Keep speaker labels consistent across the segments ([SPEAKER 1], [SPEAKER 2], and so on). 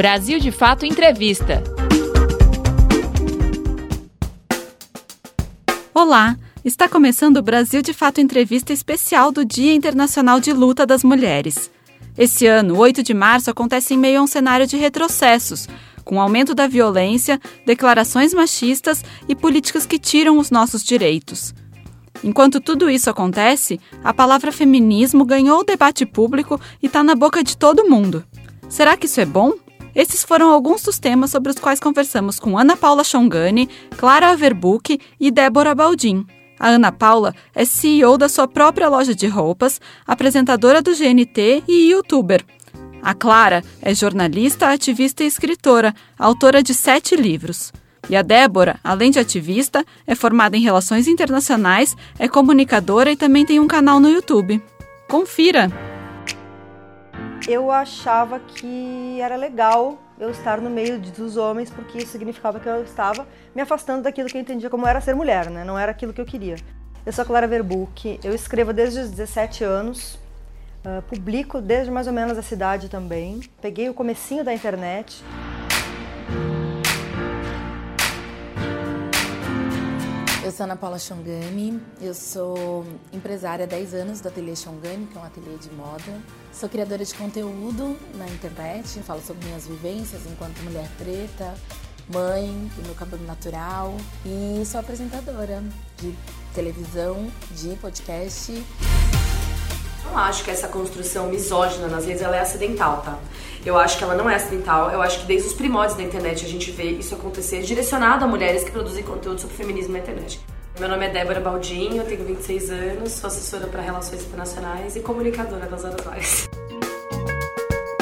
[SPEAKER 1] Brasil de Fato Entrevista.
[SPEAKER 2] Olá, está começando o Brasil de Fato Entrevista especial do Dia Internacional de Luta das Mulheres. Esse ano, 8 de março, acontece em meio a um cenário de retrocessos, com aumento da violência, declarações machistas e políticas que tiram os nossos direitos. Enquanto tudo isso acontece, a palavra feminismo ganhou o debate público e está na boca de todo mundo. Será que isso é bom? Esses foram alguns dos temas sobre os quais conversamos com Ana Paula Chongani, Clara Averbuch e Débora Baldin. A Ana Paula é CEO da sua própria loja de roupas, apresentadora do GNT e youtuber. A Clara é jornalista, ativista e escritora, autora de sete livros. E a Débora, além de ativista, é formada em relações internacionais, é comunicadora e também tem um canal no YouTube. Confira!
[SPEAKER 3] Eu achava que era legal eu estar no meio dos homens, porque isso significava que eu estava me afastando daquilo que eu entendia como era ser mulher, né? Não era aquilo que eu queria. Eu sou a Clara Verbuck, eu escrevo desde os 17 anos, uh, publico desde mais ou menos a cidade também. Peguei o comecinho da internet.
[SPEAKER 4] Eu sou Ana Paula Chongani, eu sou empresária há 10 anos do Ateliê Chongani, que é um ateliê de moda. Sou criadora de conteúdo na internet, falo sobre minhas vivências enquanto mulher preta, mãe, do meu cabelo natural e sou apresentadora de televisão, de podcast.
[SPEAKER 5] Eu não acho que essa construção misógina nas redes ela é acidental, tá? Eu acho que ela não é acidental. Eu acho que desde os primórdios da internet a gente vê isso acontecer direcionado a mulheres que produzem conteúdo sobre feminismo na internet. Meu nome é Débora Baldinho, eu tenho 26 anos, sou assessora para relações internacionais e comunicadora das horas.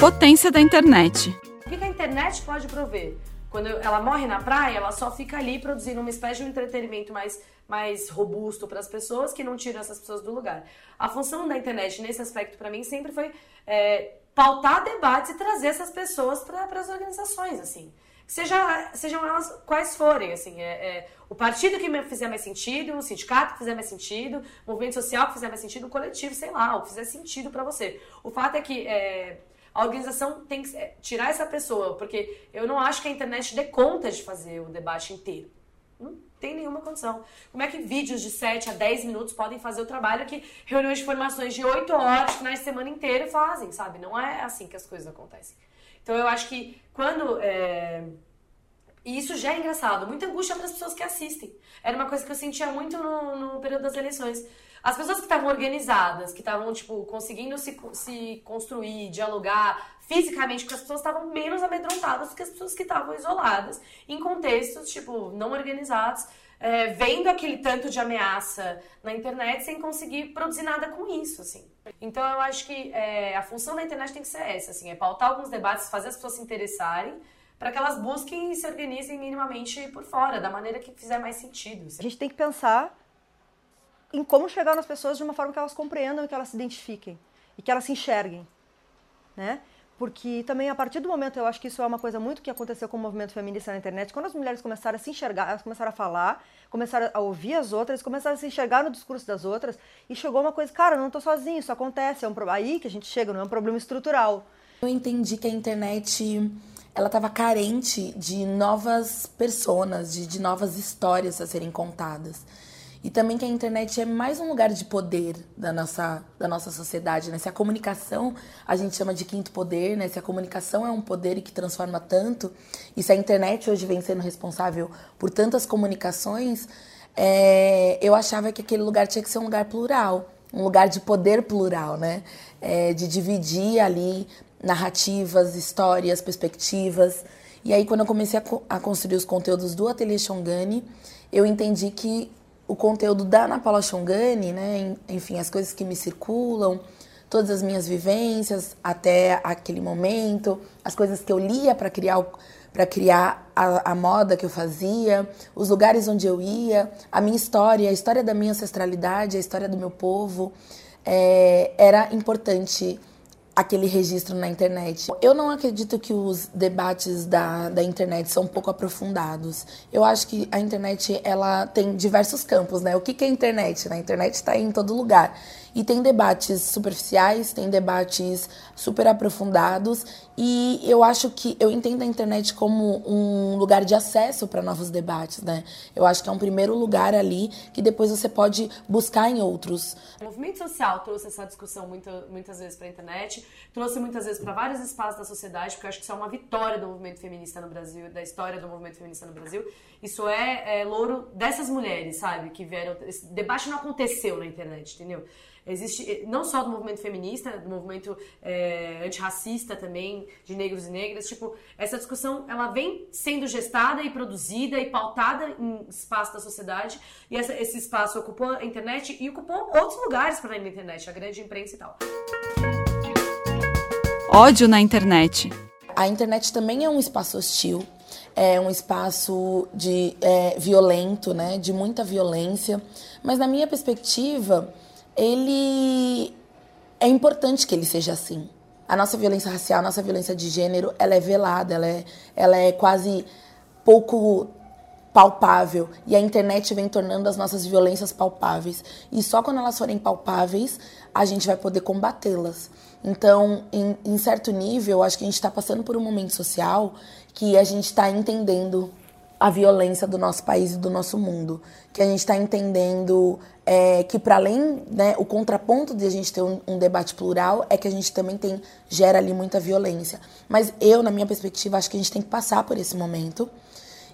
[SPEAKER 2] Potência da internet.
[SPEAKER 5] O que a internet pode prover? Quando ela morre na praia, ela só fica ali produzindo uma espécie de entretenimento mais, mais robusto para as pessoas que não tiram essas pessoas do lugar. A função da internet nesse aspecto para mim sempre foi é, pautar debates e trazer essas pessoas para as organizações, assim. Seja, sejam elas quais forem, assim, é, é, o partido que fizer mais sentido, o sindicato que fizer mais sentido, o movimento social que fizer mais sentido, o coletivo, sei lá, o que fizer sentido para você. O fato é que é, a organização tem que é, tirar essa pessoa, porque eu não acho que a internet dê conta de fazer o debate inteiro. Não tem nenhuma condição. Como é que vídeos de 7 a 10 minutos podem fazer o trabalho que reuniões de formações de 8 horas, finais de semana inteiro fazem, sabe? Não é assim que as coisas acontecem. Então eu acho que quando. É... E isso já é engraçado, muita angústia para as pessoas que assistem. Era uma coisa que eu sentia muito no, no período das eleições. As pessoas que estavam organizadas, que estavam, tipo, conseguindo se, se construir, dialogar fisicamente, porque as pessoas estavam menos amedrontadas que as pessoas que estavam isoladas, em contextos, tipo, não organizados, é, vendo aquele tanto de ameaça na internet sem conseguir produzir nada com isso, assim. Então eu acho que é, a função da internet tem que ser essa, assim, é pautar alguns debates, fazer as pessoas se interessarem para que elas busquem e se organizem minimamente por fora, da maneira que fizer mais sentido.
[SPEAKER 3] Assim. A gente tem que pensar em como chegar nas pessoas de uma forma que elas compreendam e que elas se identifiquem e que elas se enxerguem, né? Porque também a partir do momento, eu acho que isso é uma coisa muito que aconteceu com o movimento feminista na internet, quando as mulheres começaram a se enxergar, elas começaram a falar, começaram a ouvir as outras, começaram a se enxergar no discurso das outras, e chegou uma coisa, cara, eu não tô sozinho, isso acontece, é um aí que a gente chega, não é um problema estrutural.
[SPEAKER 4] Eu entendi que a internet ela estava carente de novas personas, de, de novas histórias a serem contadas. E também que a internet é mais um lugar de poder da nossa, da nossa sociedade, né? Se a comunicação a gente chama de quinto poder, né? Se a comunicação é um poder que transforma tanto, e se a internet hoje vem sendo responsável por tantas comunicações, é, eu achava que aquele lugar tinha que ser um lugar plural, um lugar de poder plural, né? É, de dividir ali narrativas, histórias, perspectivas. E aí, quando eu comecei a, a construir os conteúdos do Ateliê Shongani, eu entendi que o conteúdo da Ana Paula né? Enfim, as coisas que me circulam, todas as minhas vivências até aquele momento, as coisas que eu lia para criar para criar a, a, moda que eu fazia, os lugares onde eu ia, a minha história, a história da minha ancestralidade, a história do meu povo, é, era importante aquele registro na internet. Eu não acredito que os debates da, da internet são um pouco aprofundados. Eu acho que a internet ela tem diversos campos, né? O que, que é internet? A internet está em todo lugar. E tem debates superficiais, tem debates super aprofundados e eu acho que eu entendo a internet como um lugar de acesso para novos debates, né? Eu acho que é um primeiro lugar ali que depois você pode buscar em outros.
[SPEAKER 5] O movimento social trouxe essa discussão muito, muitas vezes para a internet, trouxe muitas vezes para vários espaços da sociedade, porque eu acho que isso é uma vitória do movimento feminista no Brasil, da história do movimento feminista no Brasil. Isso é, é louro dessas mulheres, sabe? Que vieram. Esse debate não aconteceu na internet, entendeu? Existe, eh, não só do movimento feminista, do movimento é, antirracista também, de negros e negras. Tipo, essa discussão, ela vem sendo gestada e produzida e pautada em espaço da sociedade. E essa, esse espaço ocupou a internet e ocupou outros lugares para além da internet, a grande imprensa e tal.
[SPEAKER 2] Ódio na internet.
[SPEAKER 4] A internet também é um espaço hostil, é um espaço de é, violento, né, de muita violência. Mas na minha perspectiva, ele é importante que ele seja assim. A nossa violência racial, a nossa violência de gênero, ela é velada, ela é, ela é quase pouco palpável e a internet vem tornando as nossas violências palpáveis. E só quando elas forem palpáveis a gente vai poder combatê-las. Então, em, em, certo nível, acho que a gente está passando por um momento social que a gente está entendendo a violência do nosso país e do nosso mundo, que a gente está entendendo é, que para além, né, o contraponto de a gente ter um, um, debate plural é que a gente também tem gera ali muita violência. Mas eu, na minha perspectiva, acho que a gente tem que passar por esse momento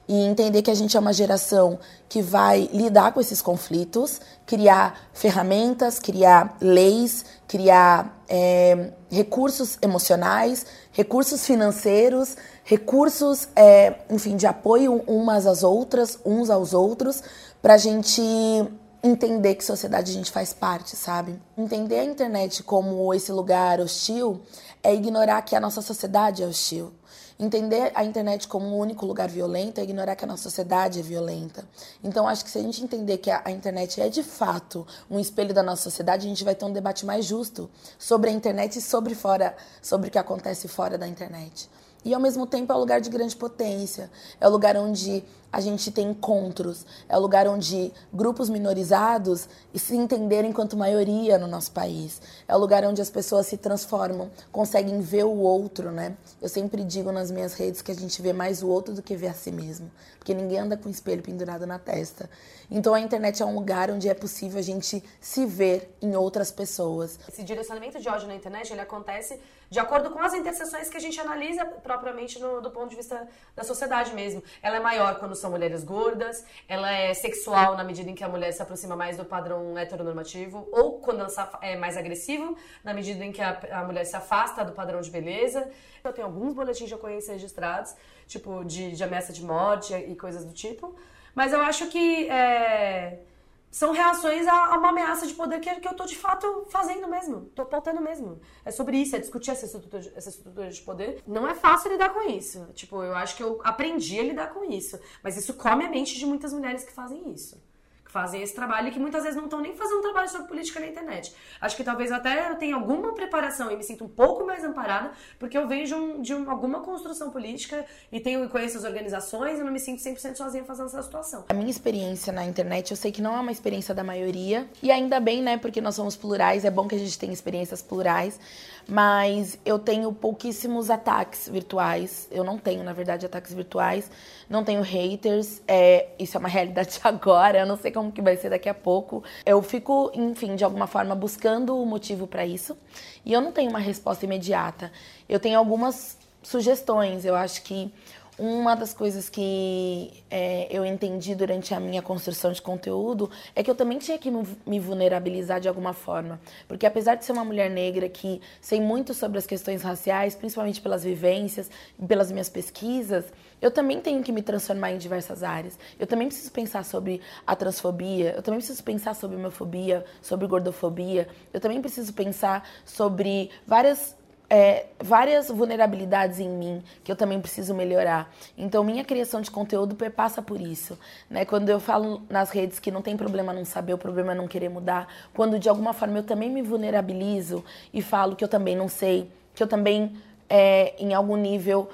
[SPEAKER 4] e entender que a gente é uma geração que vai lidar com esses conflitos, criar ferramentas, criar leis, criar é, recursos emocionais, recursos financeiros, recursos, é, enfim, de apoio umas às outras, uns aos outros, para a gente entender que sociedade a gente faz parte, sabe? Entender a internet como esse lugar hostil é ignorar que a nossa sociedade é hostil. Entender a internet como um único lugar violento é ignorar que a nossa sociedade é violenta. Então, acho que se a gente entender que a, a, internet é de fato um espelho da nossa sociedade, a gente vai ter um debate mais justo sobre a internet e sobre fora, sobre o que acontece fora da internet. E ao mesmo tempo é um lugar de grande potência, é o um lugar onde a gente tem encontros, é o lugar onde grupos minorizados se entenderem enquanto maioria no nosso país, é o lugar onde as pessoas se transformam, conseguem ver o outro, né? Eu sempre digo nas minhas redes que a gente vê mais o outro do que vê a si mesmo, porque ninguém anda com o espelho pendurado na testa. Então a internet é um lugar onde é possível a gente se ver em outras pessoas.
[SPEAKER 5] Esse direcionamento de ódio na internet, ele acontece de acordo com as interseções que a gente analisa propriamente no, do ponto de vista da sociedade mesmo. Ela é maior quando são mulheres gordas, ela é sexual na medida em que a mulher se aproxima mais do padrão heteronormativo, ou quando é mais agressivo, na medida em que a, a mulher se afasta do padrão de beleza. Eu tenho alguns boletins de ocorrência registrados, tipo de, de ameaça de morte e coisas do tipo, mas eu acho que. É são reações a, uma ameaça de poder que, que eu tô de fato fazendo mesmo, tô pautando mesmo. É sobre isso, é discutir essa estrutura, essa estrutura de poder. Não é fácil lidar com isso. Tipo, eu acho que eu aprendi a lidar com isso. Mas isso come a mente de muitas mulheres que fazem isso fazem esse trabalho e que muitas vezes não estão nem fazendo um trabalho sobre política na internet. Acho que talvez até eu tenha alguma preparação e me sinto um pouco mais amparada, porque eu venho de, um, de um, alguma construção política e tenho conheço as organizações e não me sinto 100% sozinha fazendo essa situação.
[SPEAKER 4] A minha experiência na internet, eu sei que não é uma experiência da maioria, e ainda bem, né, porque nós somos plurais, é bom que a gente tenha experiências plurais, mas eu tenho pouquíssimos ataques virtuais. Eu não tenho, na verdade, ataques virtuais. Não tenho haters. É, isso é uma realidade agora. Eu não sei como que vai ser daqui a pouco. Eu fico, enfim, de alguma forma buscando o motivo para isso. E eu não tenho uma resposta imediata. Eu tenho algumas sugestões. Eu acho que uma das coisas que é, eu entendi durante a minha construção de conteúdo é que eu também tinha que me vulnerabilizar de alguma forma. Porque apesar de ser uma mulher negra que sei muito sobre as questões raciais, principalmente pelas vivências pelas minhas pesquisas, eu também tenho que me transformar em diversas áreas. Eu também preciso pensar sobre a transfobia, eu também preciso pensar sobre homofobia, sobre gordofobia, eu também preciso pensar sobre várias é, várias vulnerabilidades em mim que eu também preciso melhorar. Então, minha criação de conteúdo perpassa por isso. Né? Quando eu falo nas redes que não tem problema não saber, o problema é não querer mudar, quando de alguma forma eu também me vulnerabilizo e falo que eu também não sei, que eu também, é, em algum nível,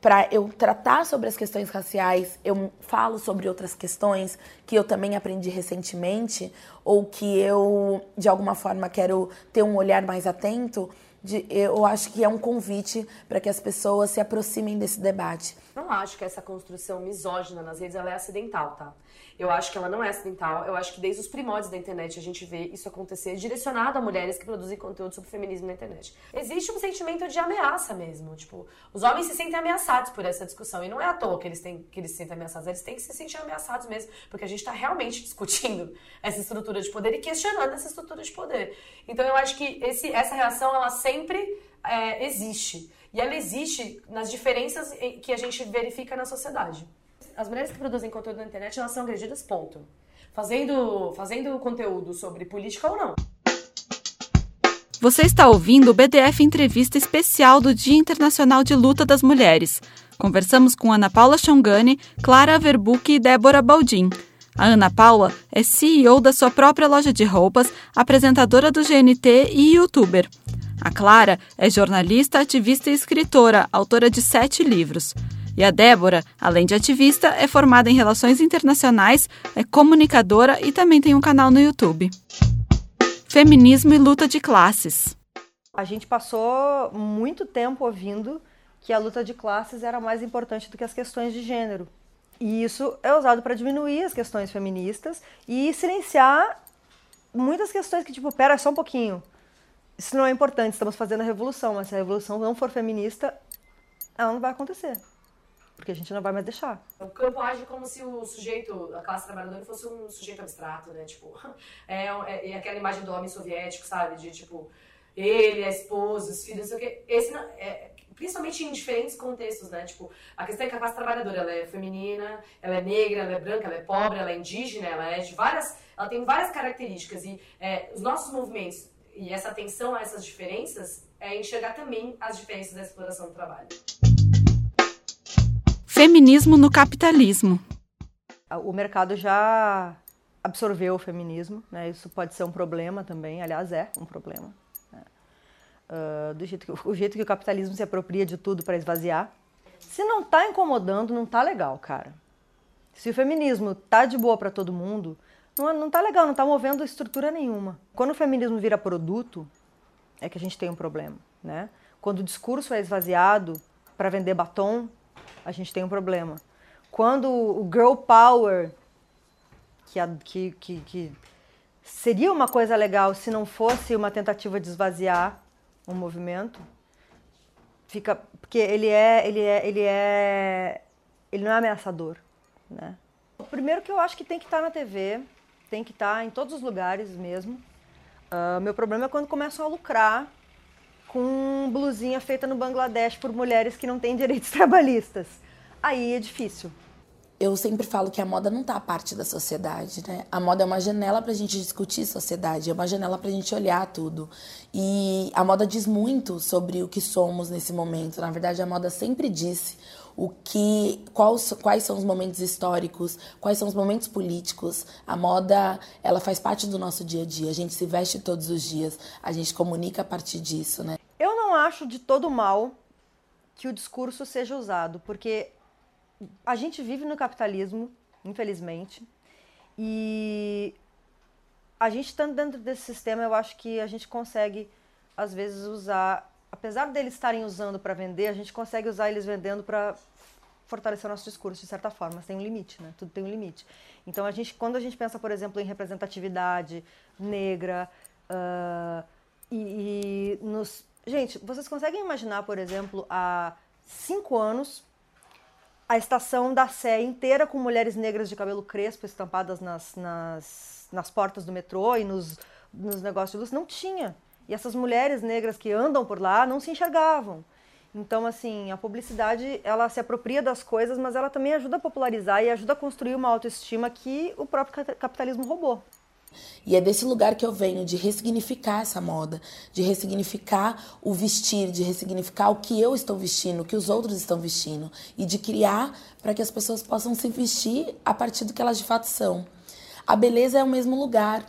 [SPEAKER 4] para eu tratar sobre as questões raciais, eu falo sobre outras questões que eu também aprendi recentemente ou que eu de alguma forma quero ter um olhar mais atento, de, eu acho que é um convite para que as pessoas se aproximem desse debate.
[SPEAKER 5] Não acho que essa construção misógina nas redes ela é acidental, tá? Eu acho que ela não é acidental. Eu acho que desde os primórdios da internet a gente vê isso acontecer direcionado a mulheres que produzem conteúdo sobre feminismo na internet. Existe um sentimento de ameaça mesmo. Tipo, os homens se sentem ameaçados por essa discussão. E não é à toa que eles, têm, que eles se sentem ameaçados. Eles têm que se sentir ameaçados mesmo. Porque a gente está realmente discutindo essa estrutura de poder e questionando essa estrutura de poder. Então eu acho que esse, essa reação, ela sempre é, existe. E ela existe nas diferenças que a gente verifica na sociedade as mulheres que produzem conteúdo na internet, elas são agredidas, ponto. Fazendo, fazendo conteúdo sobre política ou não.
[SPEAKER 2] Você está ouvindo o BDF Entrevista Especial do Dia Internacional de Luta das Mulheres. Conversamos com Ana Paula Chongani, Clara Verbuck e Débora Baldin. A Ana Paula é CEO da sua própria loja de roupas, apresentadora do GNT e youtuber. A Clara é jornalista, ativista e escritora, autora de sete livros. E a Débora, além de ativista, é formada em relações internacionais, é comunicadora e também tem um canal no YouTube. Feminismo e luta de classes.
[SPEAKER 3] A gente passou muito tempo ouvindo que a luta de classes era mais importante do que as questões de gênero. E isso é usado para diminuir as questões feministas e silenciar muitas questões que, tipo, pera só um pouquinho. Isso não é importante, estamos fazendo a revolução, mas se a revolução não for feminista, ela não vai acontecer porque a gente não vai mais deixar.
[SPEAKER 5] O campo age como se o sujeito, a classe trabalhadora, fosse um sujeito abstrato, né? Tipo, é, é, é aquela imagem do homem soviético, sabe? De tipo, ele, a esposa, os filhos, não sei o quê. Esse, é, principalmente em diferentes contextos, né? Tipo, a questão é que a classe trabalhadora, ela é feminina, ela é negra, ela é branca, ela é pobre, ela é indígena, ela é de várias, ela tem várias características e é, os nossos movimentos e essa atenção a essas diferenças é enxergar também as diferenças da exploração do trabalho.
[SPEAKER 2] Feminismo no capitalismo.
[SPEAKER 3] O mercado já absorveu o feminismo, né? Isso pode ser um problema também, aliás é um problema. Né? Uh, do jeito que, o jeito que o capitalismo se apropria de tudo para esvaziar. Se não está incomodando, não está legal, cara. Se o feminismo tá de boa para todo mundo, não, não tá legal, não tá movendo estrutura nenhuma. Quando o feminismo vira produto, é que a gente tem um problema, né? Quando o discurso é esvaziado para vender batom, a gente tem um problema. Quando o girl power, que, que, que, que seria uma coisa legal se não fosse uma tentativa de esvaziar um movimento, fica porque ele é ele é ele é ele não é ameaçador, né? Primeiro que eu acho que tem que estar na TV, tem que estar em todos os lugares mesmo. Uh, meu problema é quando começam a lucrar com blusinha feita no Bangladesh por mulheres que não têm direitos trabalhistas. Aí é difícil.
[SPEAKER 4] Eu sempre falo que a moda não está a parte da sociedade, né? A moda é uma janela para a gente discutir sociedade, é uma janela para a gente olhar tudo. E a moda diz muito sobre o que somos nesse momento. Na verdade, a moda sempre disse o que, quais, quais são os momentos históricos, quais são os momentos políticos. A moda, ela faz parte do nosso dia a dia. A gente se veste todos os dias, a gente comunica a partir disso, né?
[SPEAKER 3] Eu não acho de todo mal que o discurso seja usado, porque a gente vive no capitalismo, infelizmente, e a gente estando dentro desse sistema, eu acho que a gente consegue, às vezes, usar, apesar deles estarem usando para vender, a gente consegue usar eles vendendo para fortalecer o nosso discurso de certa forma, mas tem um limite, né? Tudo tem um limite. Então a gente, quando a gente pensa, por exemplo, em representatividade negra uh, e, e nos, gente, vocês conseguem imaginar, por exemplo, há cinco anos a estação da Sé inteira com mulheres negras de cabelo crespo estampadas nas, nas, nas portas do metrô e nos, nos negócios de luz. Não tinha. E essas mulheres negras que andam por lá não se enxergavam. Então, assim, a publicidade, ela se apropria das coisas, mas ela também ajuda a popularizar e ajuda a construir uma autoestima que o próprio capitalismo roubou.
[SPEAKER 4] E é desse lugar que eu venho, de ressignificar essa moda, de ressignificar o vestir, de ressignificar o que eu estou vestindo, o que os outros estão vestindo, e de criar para que as pessoas possam se vestir a partir do que elas de fato são. A beleza é o mesmo lugar.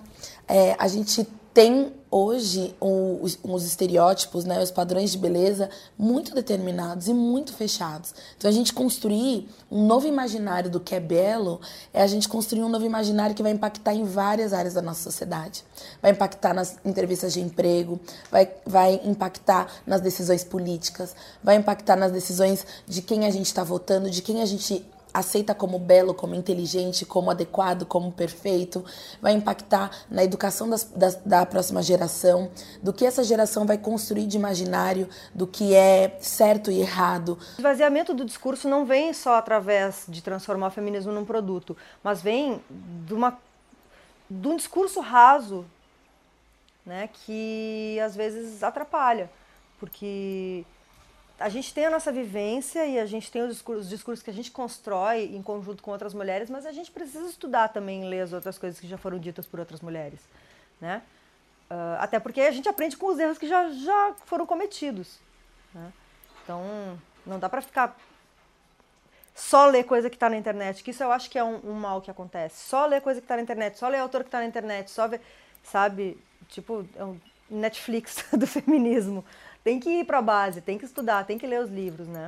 [SPEAKER 4] É, a gente tem hoje os, os, estereótipos, né, os padrões de beleza muito determinados e muito fechados. Então a gente construir um novo imaginário do que é belo é a gente construir um novo imaginário que vai impactar em várias áreas da nossa sociedade. Vai impactar nas entrevistas de emprego, vai, vai impactar nas decisões políticas, vai impactar nas decisões de quem a gente está votando, de quem a gente aceita como belo, como inteligente, como adequado, como perfeito, vai impactar na educação das, da próxima geração, do que essa geração vai construir de imaginário, do que é certo e errado.
[SPEAKER 3] O esvaziamento do discurso não vem só através de transformar o feminismo num produto, mas vem de, uma, de um discurso raso, né, que às vezes atrapalha, porque a gente tem a nossa vivência e a gente tem os discursos, os discursos, que a gente constrói em conjunto com outras mulheres, mas a gente precisa estudar também, ler as outras coisas que já foram ditas por outras mulheres, né? Uh, até porque a gente aprende com os erros que já, já foram cometidos. Né? Então, não dá para ficar só ler coisa que está na internet, que isso eu acho que é um, um, mal que acontece. Só ler coisa que está na internet, só ler autor que está na internet, só ver, sabe, tipo, é um Netflix do feminismo tem que ir para a base, tem que estudar, tem que ler os livros, né?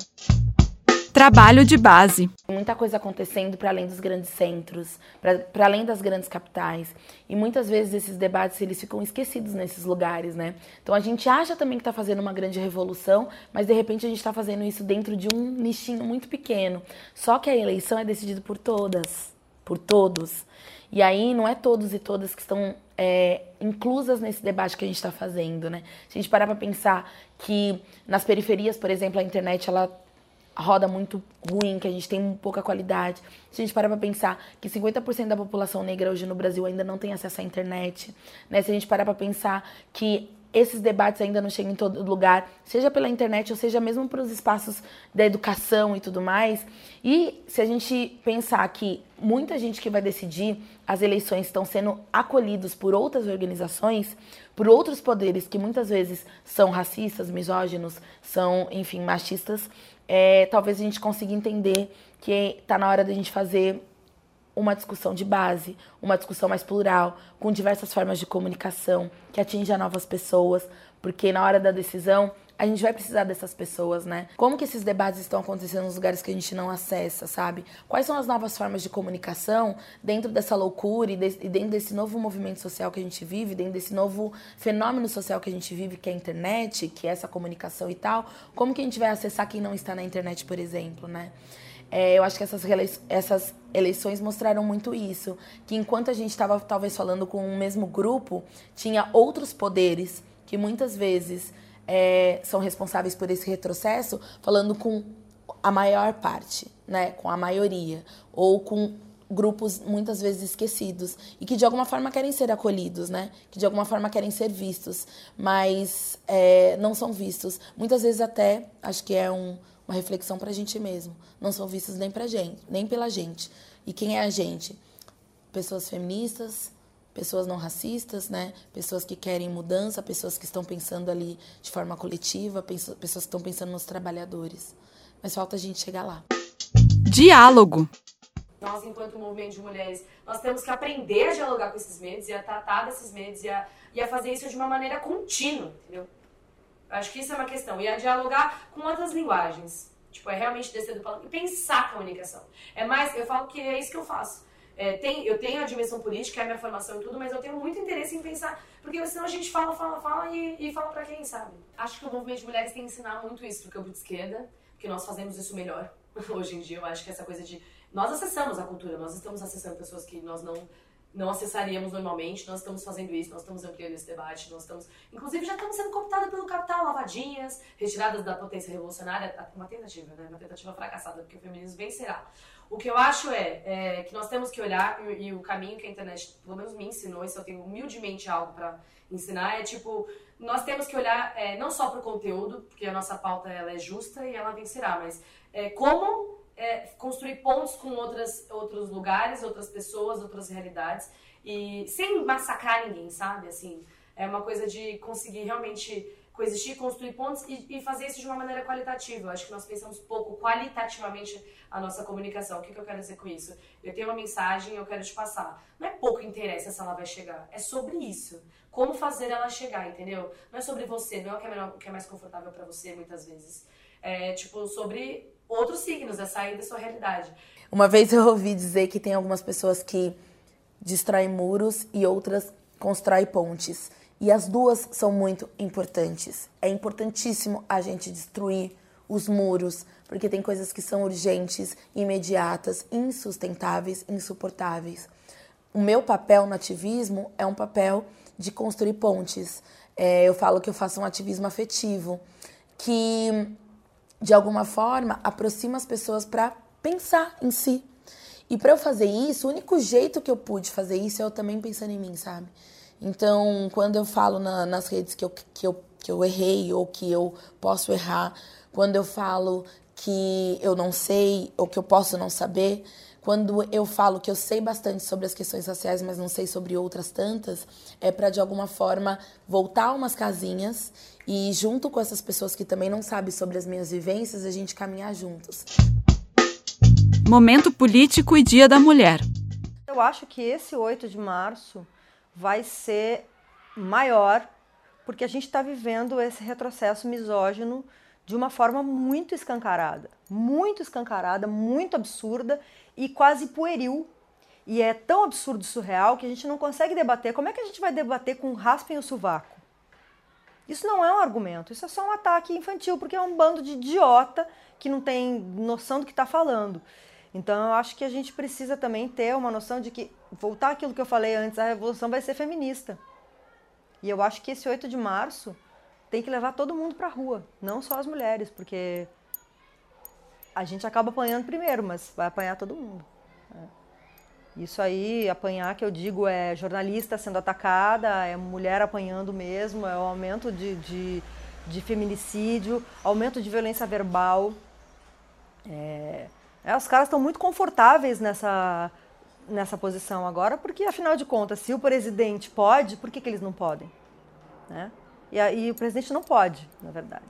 [SPEAKER 2] Trabalho de base.
[SPEAKER 4] Muita coisa acontecendo para além dos grandes centros, para além das grandes capitais. E muitas vezes esses debates eles ficam esquecidos nesses lugares, né? Então a gente acha também que está fazendo uma grande revolução, mas de repente a gente está fazendo isso dentro de um nichinho muito pequeno. Só que a eleição é decidida por todas, por todos. E aí não é todos e todas que estão é, inclusas nesse debate que a gente está fazendo, né? Se a gente parar para pensar que nas periferias, por exemplo, a internet ela roda muito ruim, que a gente tem pouca qualidade. Se a gente parar para pensar que 50% da população negra hoje no Brasil ainda não tem acesso à internet, né? Se a gente parar para pensar que esses debates ainda não chegam em todo lugar, seja pela internet ou seja mesmo para os espaços da educação e tudo mais. E se a gente pensar que muita gente que vai decidir as eleições estão sendo acolhidos por outras organizações, por outros poderes que muitas vezes são racistas, misóginos, são, enfim, machistas, é, talvez a gente consiga entender que está na hora da gente fazer uma discussão de base, uma discussão mais plural, com diversas formas de comunicação, que atinja novas pessoas, porque na hora da decisão a gente vai precisar dessas pessoas, né? Como que esses debates estão acontecendo nos lugares que a gente não acessa, sabe? Quais são as novas formas de comunicação dentro dessa loucura e, de, e dentro desse novo movimento social que a gente vive, dentro desse novo fenômeno social que a gente vive, que é a internet, que é essa comunicação e tal? Como que a gente vai acessar quem não está na internet, por exemplo, né? É, eu acho que essas, essas eleições mostraram muito isso. Que enquanto a gente estava talvez falando com o mesmo grupo, tinha outros poderes que muitas vezes é, são responsáveis por esse retrocesso, falando com a maior parte, né? com a maioria, ou com grupos muitas vezes esquecidos e que de alguma forma querem ser acolhidos, né? Que de alguma forma querem ser vistos, mas é, não são vistos. Muitas vezes até acho que é um, uma reflexão para a gente mesmo. Não são vistas nem pra gente, nem pela gente. E quem é a gente? Pessoas feministas, pessoas não racistas, né? Pessoas que querem mudança, pessoas que estão pensando ali de forma coletiva, pessoas que estão pensando nos trabalhadores. Mas falta a gente chegar lá.
[SPEAKER 2] Diálogo.
[SPEAKER 5] Nós, enquanto movimento de mulheres, nós temos que aprender a dialogar com esses medos e a tratar desses medos e a, e a fazer isso de uma maneira contínua, entendeu? Acho que isso é uma questão. E a dialogar com outras linguagens. Tipo, é realmente descer do palco e pensar a comunicação. É mais, eu falo que é isso que eu faço. É, tem, eu tenho a dimensão política, é a minha formação e tudo, mas eu tenho muito interesse em pensar, porque senão a gente fala, fala, fala e, e fala para quem, sabe? Acho que o movimento de mulheres tem que ensinar muito isso pro campo de esquerda, porque nós fazemos isso melhor hoje em dia. Eu acho que essa coisa de. Nós acessamos a cultura, nós estamos acessando pessoas que nós não não acessaríamos normalmente. Nós estamos fazendo isso, nós estamos ampliando esse debate, nós estamos, inclusive, já estamos sendo cooptadas pelo capital, lavadinhas, retiradas da potência revolucionária, uma tentativa, né? Uma tentativa fracassada, porque o feminismo vencerá. O que eu acho é, é que nós temos que olhar e, e, o caminho que a internet, pelo menos me ensinou, se eu tenho humildemente algo para ensinar, é tipo, nós temos que olhar é, não só para o conteúdo, porque a nossa pauta ela é justa e ela vencerá, mas é, como é, construir pontos com outras, outros lugares, outras pessoas, outras realidades e sem massacrar ninguém, sabe? Assim, é uma coisa de conseguir realmente coexistir, construir pontos e, e, fazer isso de uma maneira qualitativa. Eu acho que nós pensamos pouco qualitativamente a nossa comunicação. O que, que eu quero dizer com isso? Eu tenho uma mensagem, eu quero te passar. Não é pouco interessa se ela vai chegar, é sobre isso. Como fazer ela chegar, entendeu? Não é sobre você, não é o que é, melhor, o que é mais confortável para você, muitas vezes. É, tipo, sobre outros signos, é sair da sua realidade.
[SPEAKER 4] Uma vez eu ouvi dizer que tem algumas pessoas que destroem muros e outras constroem pontes. E as duas são muito importantes. É importantíssimo a gente destruir os muros, porque tem coisas que são urgentes, imediatas, insustentáveis, insuportáveis. O meu papel no ativismo é um papel de construir pontes. É, eu falo que eu faço um ativismo afetivo, que de alguma forma aproxima as pessoas para pensar em si. E para eu fazer isso, o único jeito que eu pude fazer isso é eu também pensando em mim, sabe? Então, quando eu falo na, nas redes que eu, que, eu, que eu errei ou que eu posso errar, quando eu falo que eu não sei ou que eu posso não saber, quando eu falo que eu sei bastante sobre as questões raciais, mas não sei sobre outras tantas, é para de alguma forma voltar umas casinhas e junto com essas pessoas que também não sabem sobre as minhas vivências, a gente caminhar juntos.
[SPEAKER 2] Momento político e Dia da Mulher.
[SPEAKER 3] Eu acho que esse 8 de março vai ser maior, porque a gente está vivendo esse retrocesso misógino de uma forma muito escancarada, muito escancarada, muito absurda e quase pueril. E é tão absurdo e surreal que a gente não consegue debater. Como é que a gente vai debater com raspem o sovaco? Isso não é um argumento, isso é só um ataque infantil, porque é um bando de idiota que não tem noção do que está falando. Então eu acho que a gente precisa também ter uma noção de que, voltar àquilo que eu falei antes, a revolução vai ser feminista. E eu acho que esse 8 de março tem que levar todo mundo para a rua, não só as mulheres, porque a gente acaba apanhando primeiro, mas vai apanhar todo mundo. É. Isso aí, apanhar que eu digo é jornalista sendo atacada, é mulher apanhando mesmo, é o aumento de, de, de feminicídio, aumento de violência verbal. É, é, os caras estão muito confortáveis nessa, nessa posição agora, porque afinal de contas, se o presidente pode, por que, que eles não podem? Né? E, e o presidente não pode, na verdade.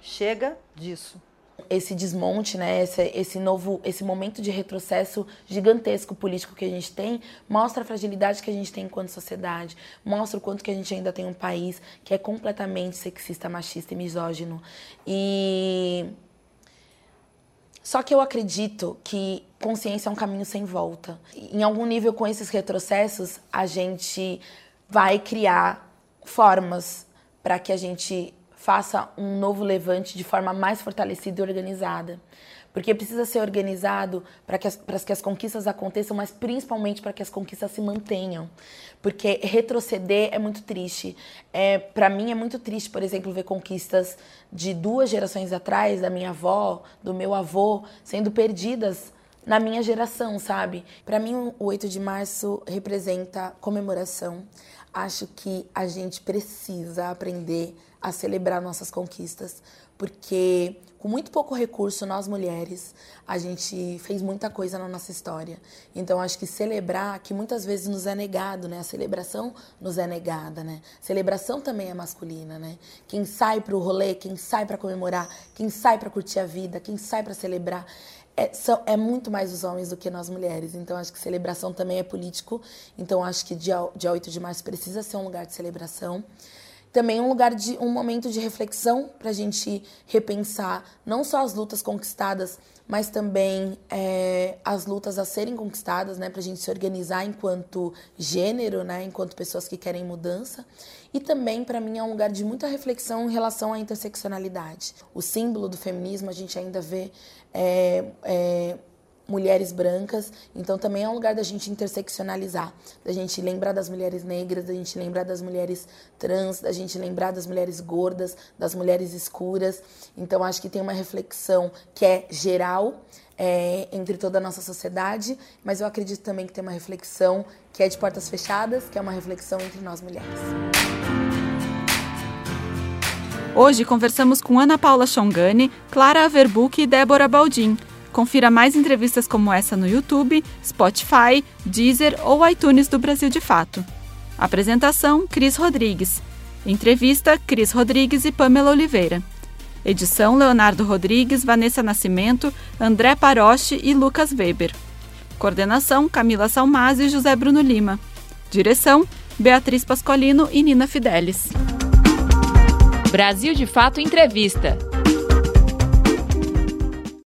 [SPEAKER 3] Chega disso
[SPEAKER 4] esse desmonte, né, esse, esse novo, esse momento de retrocesso gigantesco político que a gente tem, mostra a fragilidade que a gente tem enquanto sociedade, mostra o quanto que a gente ainda tem um país que é completamente sexista, machista e misógino. E só que eu acredito que consciência é um caminho sem volta. Em algum nível, com esses retrocessos, a gente vai criar formas para que a gente faça um novo levante de forma mais fortalecida e organizada. Porque precisa ser organizado para que, as, que as conquistas aconteçam, mas principalmente para que as conquistas se mantenham. Porque retroceder é muito triste. É, para mim é muito triste, por exemplo, ver conquistas de duas gerações atrás, da minha avó, do meu avô, sendo perdidas na minha geração, sabe? Para mim, o 8 de março representa comemoração. Acho que a gente precisa aprender a celebrar nossas conquistas, porque com muito pouco recurso, nós mulheres, a gente fez muita coisa na nossa história. Então acho que celebrar, que muitas vezes nos é negado, né? A celebração nos é negada, né? Celebração também é masculina, né? Quem sai para o rolê, quem sai para comemorar, quem sai para curtir a vida, quem sai para celebrar, é, são, é muito mais os homens do que nós mulheres. Então, acho que celebração também é político. Então, acho que dia, dia 8 de março precisa ser um lugar de celebração também um lugar de um momento de reflexão para a gente repensar não só as lutas conquistadas, mas também é, as lutas a serem conquistadas, né, para a gente se organizar enquanto gênero, né, enquanto pessoas que querem mudança. E também, para mim, é um lugar de muita reflexão em relação à interseccionalidade. O símbolo do feminismo a gente ainda vê é, é, mulheres brancas, então também é um lugar da gente interseccionalizar, da gente lembrar das mulheres negras, da gente lembrar das mulheres trans, da gente lembrar das mulheres gordas, das mulheres escuras. Então acho que tem uma reflexão que é geral é, entre toda a nossa sociedade, mas eu acredito também que tem uma reflexão que é de portas fechadas, que é uma reflexão entre nós mulheres.
[SPEAKER 2] Hoje conversamos com Ana Paula Chongani, Clara Averbuck e Débora Baldin Confira mais entrevistas como essa no YouTube, Spotify, Deezer ou iTunes do Brasil de Fato. Apresentação: Cris Rodrigues. Entrevista Cris Rodrigues e Pamela Oliveira. Edição Leonardo Rodrigues, Vanessa Nascimento, André Paroche e Lucas Weber. Coordenação Camila Salmazzi e José Bruno Lima. Direção Beatriz Pascolino e Nina Fidelis.
[SPEAKER 1] Brasil de Fato Entrevista.